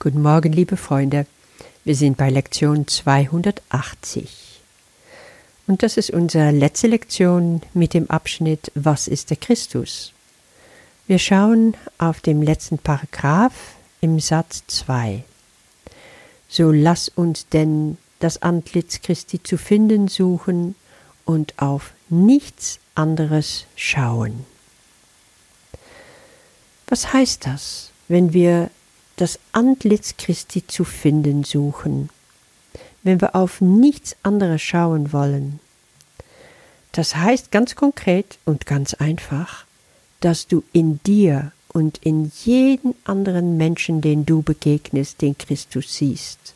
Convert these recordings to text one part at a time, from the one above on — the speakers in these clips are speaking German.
Guten Morgen, liebe Freunde. Wir sind bei Lektion 280. Und das ist unsere letzte Lektion mit dem Abschnitt Was ist der Christus? Wir schauen auf den letzten Paragraph im Satz 2. So lass uns denn das Antlitz Christi zu finden suchen und auf nichts anderes schauen. Was heißt das, wenn wir das Antlitz Christi zu finden suchen, wenn wir auf nichts anderes schauen wollen. Das heißt ganz konkret und ganz einfach, dass du in dir und in jeden anderen Menschen, den du begegnest, den Christus siehst.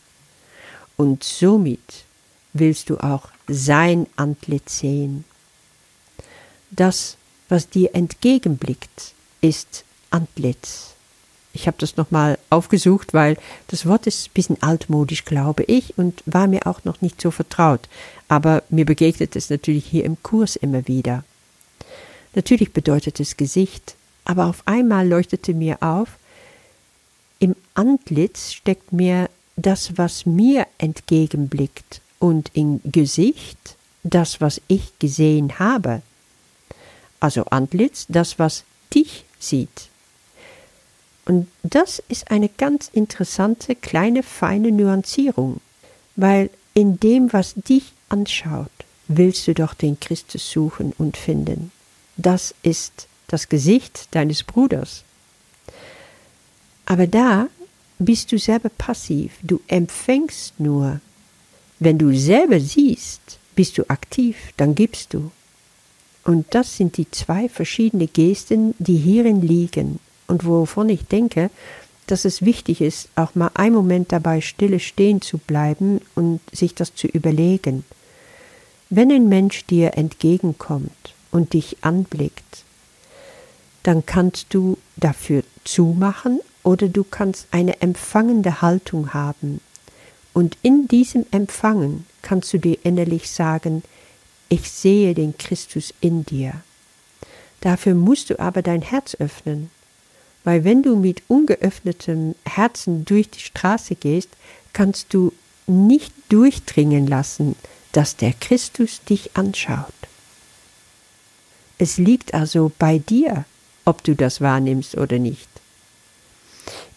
Und somit willst du auch sein Antlitz sehen. Das, was dir entgegenblickt, ist Antlitz. Ich habe das nochmal aufgesucht, weil das Wort ist ein bisschen altmodisch, glaube ich, und war mir auch noch nicht so vertraut. Aber mir begegnet es natürlich hier im Kurs immer wieder. Natürlich bedeutet es Gesicht, aber auf einmal leuchtete mir auf, im Antlitz steckt mir das, was mir entgegenblickt, und im Gesicht das, was ich gesehen habe. Also Antlitz, das, was dich sieht. Und das ist eine ganz interessante, kleine, feine Nuancierung, weil in dem, was dich anschaut, willst du doch den Christus suchen und finden. Das ist das Gesicht deines Bruders. Aber da bist du selber passiv, du empfängst nur. Wenn du selber siehst, bist du aktiv, dann gibst du. Und das sind die zwei verschiedene Gesten, die hierin liegen und wovon ich denke, dass es wichtig ist, auch mal einen Moment dabei stille stehen zu bleiben und sich das zu überlegen. Wenn ein Mensch dir entgegenkommt und dich anblickt, dann kannst du dafür zumachen oder du kannst eine empfangende Haltung haben. Und in diesem Empfangen kannst du dir innerlich sagen, ich sehe den Christus in dir. Dafür musst du aber dein Herz öffnen weil wenn du mit ungeöffnetem Herzen durch die Straße gehst, kannst du nicht durchdringen lassen, dass der Christus dich anschaut. Es liegt also bei dir, ob du das wahrnimmst oder nicht.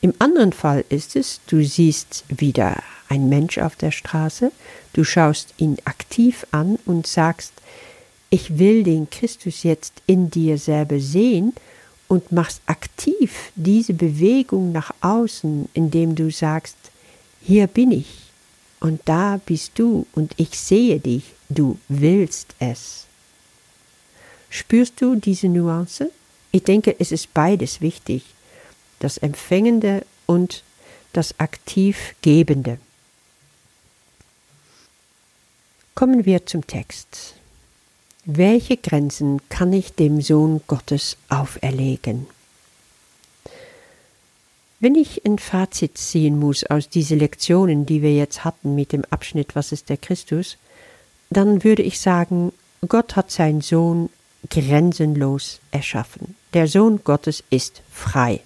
Im anderen Fall ist es, du siehst wieder ein Mensch auf der Straße, du schaust ihn aktiv an und sagst, ich will den Christus jetzt in dir selber sehen und machst aktiv diese Bewegung nach außen, indem du sagst, hier bin ich und da bist du und ich sehe dich, du willst es. Spürst du diese Nuance? Ich denke, es ist beides wichtig, das Empfängende und das aktiv Gebende. Kommen wir zum Text. Welche Grenzen kann ich dem Sohn Gottes auferlegen? Wenn ich ein Fazit ziehen muss aus diesen Lektionen, die wir jetzt hatten mit dem Abschnitt Was ist der Christus, dann würde ich sagen, Gott hat seinen Sohn grenzenlos erschaffen. Der Sohn Gottes ist frei.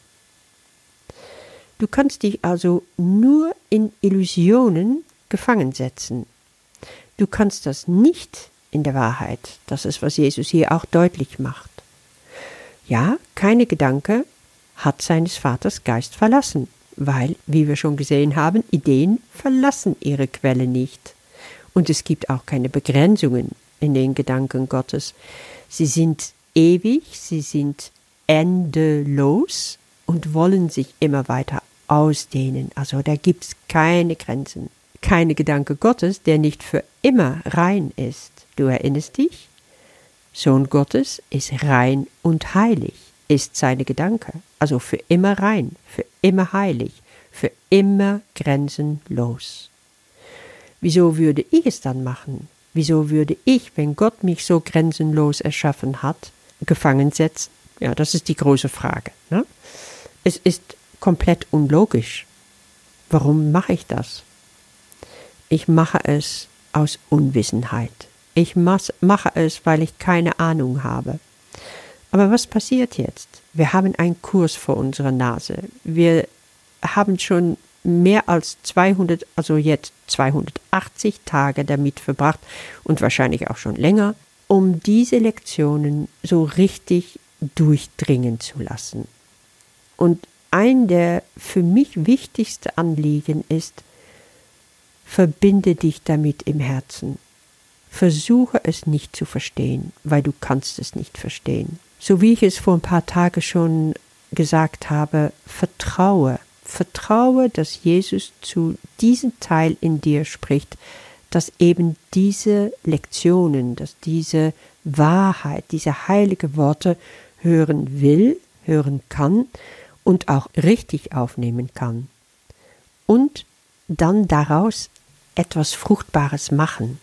Du kannst dich also nur in Illusionen gefangen setzen. Du kannst das nicht in der Wahrheit. Das ist, was Jesus hier auch deutlich macht. Ja, keine Gedanke hat seines Vaters Geist verlassen, weil, wie wir schon gesehen haben, Ideen verlassen ihre Quelle nicht. Und es gibt auch keine Begrenzungen in den Gedanken Gottes. Sie sind ewig, sie sind endelos und wollen sich immer weiter ausdehnen. Also da gibt es keine Grenzen. Keine Gedanke Gottes, der nicht für immer rein ist. Du erinnerst dich? Sohn Gottes ist rein und heilig, ist seine Gedanke, also für immer rein, für immer heilig, für immer grenzenlos. Wieso würde ich es dann machen? Wieso würde ich, wenn Gott mich so grenzenlos erschaffen hat, gefangen setzen? Ja, das ist die große Frage. Ne? Es ist komplett unlogisch. Warum mache ich das? Ich mache es aus Unwissenheit. Ich mache es, weil ich keine Ahnung habe. Aber was passiert jetzt? Wir haben einen Kurs vor unserer Nase. Wir haben schon mehr als 200, also jetzt 280 Tage damit verbracht und wahrscheinlich auch schon länger, um diese Lektionen so richtig durchdringen zu lassen. Und ein der für mich wichtigsten Anliegen ist, verbinde dich damit im Herzen. Versuche es nicht zu verstehen, weil du kannst es nicht verstehen. So wie ich es vor ein paar Tagen schon gesagt habe, vertraue, vertraue, dass Jesus zu diesem Teil in dir spricht, dass eben diese Lektionen, dass diese Wahrheit, diese heilige Worte hören will, hören kann und auch richtig aufnehmen kann. Und dann daraus etwas Fruchtbares machen.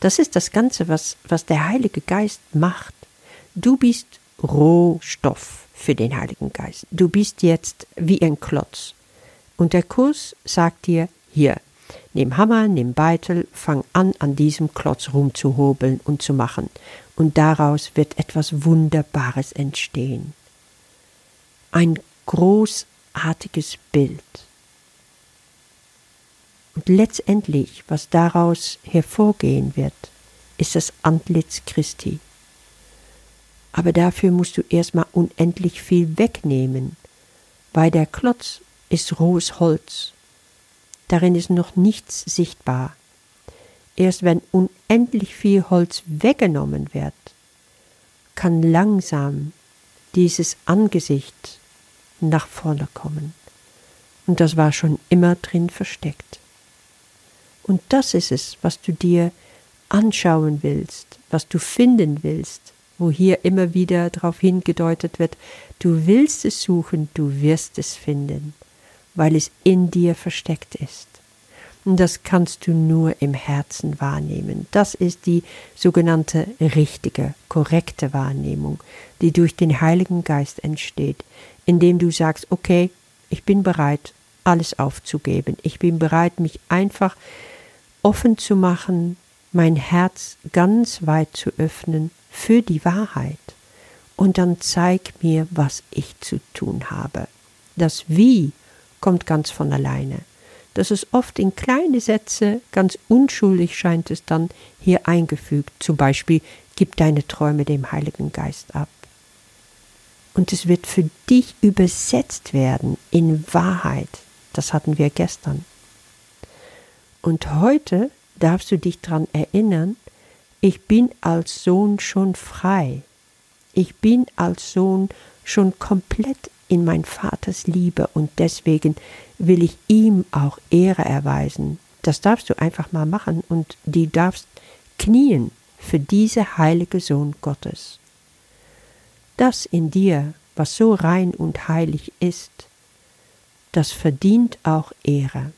Das ist das Ganze, was, was der Heilige Geist macht. Du bist Rohstoff für den Heiligen Geist. Du bist jetzt wie ein Klotz. Und der Kurs sagt dir, hier, nimm Hammer, nimm Beitel, fang an, an diesem Klotz rumzuhobeln und zu machen. Und daraus wird etwas Wunderbares entstehen. Ein großartiges Bild. Und letztendlich, was daraus hervorgehen wird, ist das Antlitz Christi. Aber dafür musst du erstmal unendlich viel wegnehmen, weil der Klotz ist rohes Holz. Darin ist noch nichts sichtbar. Erst wenn unendlich viel Holz weggenommen wird, kann langsam dieses Angesicht nach vorne kommen. Und das war schon immer drin versteckt. Und das ist es, was du dir anschauen willst, was du finden willst, wo hier immer wieder darauf hingedeutet wird, du willst es suchen, du wirst es finden, weil es in dir versteckt ist. Und das kannst du nur im Herzen wahrnehmen. Das ist die sogenannte richtige, korrekte Wahrnehmung, die durch den Heiligen Geist entsteht, indem du sagst, okay, ich bin bereit, alles aufzugeben. Ich bin bereit, mich einfach offen zu machen, mein Herz ganz weit zu öffnen für die Wahrheit. Und dann zeig mir, was ich zu tun habe. Das Wie kommt ganz von alleine. Das ist oft in kleine Sätze, ganz unschuldig scheint es dann hier eingefügt. Zum Beispiel, gib deine Träume dem Heiligen Geist ab. Und es wird für dich übersetzt werden in Wahrheit. Das hatten wir gestern. Und heute darfst du dich daran erinnern, ich bin als Sohn schon frei. Ich bin als Sohn schon komplett in mein Vaters Liebe und deswegen will ich ihm auch Ehre erweisen. Das darfst du einfach mal machen und du darfst knien für diese heilige Sohn Gottes. Das in dir, was so rein und heilig ist, das verdient auch Ehre.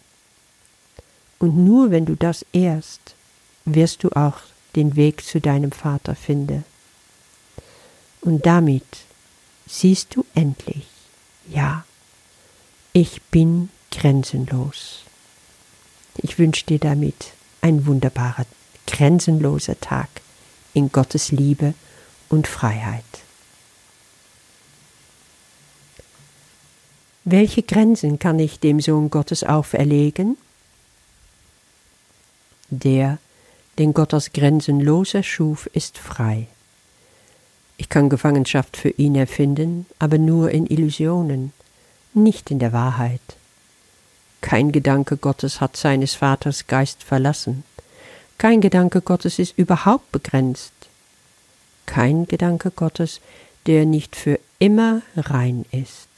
Und nur wenn du das ehrst, wirst du auch den Weg zu deinem Vater finden. Und damit siehst du endlich, ja, ich bin grenzenlos. Ich wünsche dir damit ein wunderbarer, grenzenloser Tag in Gottes Liebe und Freiheit. Welche Grenzen kann ich dem Sohn Gottes auferlegen? Der, den Gott als grenzenloser schuf, ist frei. Ich kann Gefangenschaft für ihn erfinden, aber nur in Illusionen, nicht in der Wahrheit. Kein Gedanke Gottes hat seines Vaters Geist verlassen. Kein Gedanke Gottes ist überhaupt begrenzt. Kein Gedanke Gottes, der nicht für immer rein ist.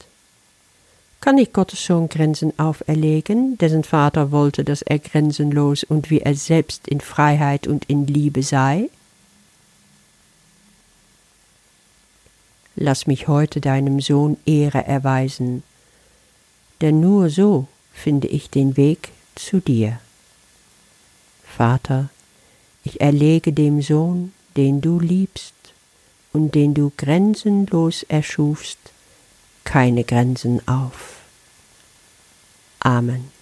Kann ich Gottes Sohn Grenzen auferlegen, dessen Vater wollte, dass er grenzenlos und wie er selbst in Freiheit und in Liebe sei? Lass mich heute deinem Sohn Ehre erweisen, denn nur so finde ich den Weg zu dir. Vater, ich erlege dem Sohn, den du liebst und den du grenzenlos erschufst, keine Grenzen auf. Amen.